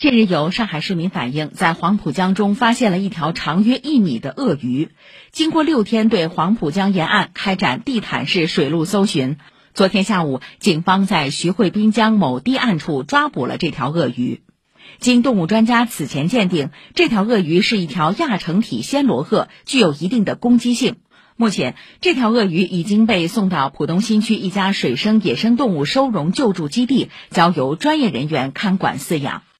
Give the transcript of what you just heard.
近日有上海市民反映在黄浦江中发现了一条长约一米的鳄鱼经过六天对黄浦江沿岸开展地毯式水陆搜寻昨天下午警方在徐汇滨江某堤岸处抓捕了这条鳄鱼。经动物专家此前鉴定这条鳄鱼是一条亚成体暹罗鳄具有一定的攻击性。目前这条鳄鱼已经被送到浦东新区一家水生野生动物收容救助基地交由专业人员看管饲养。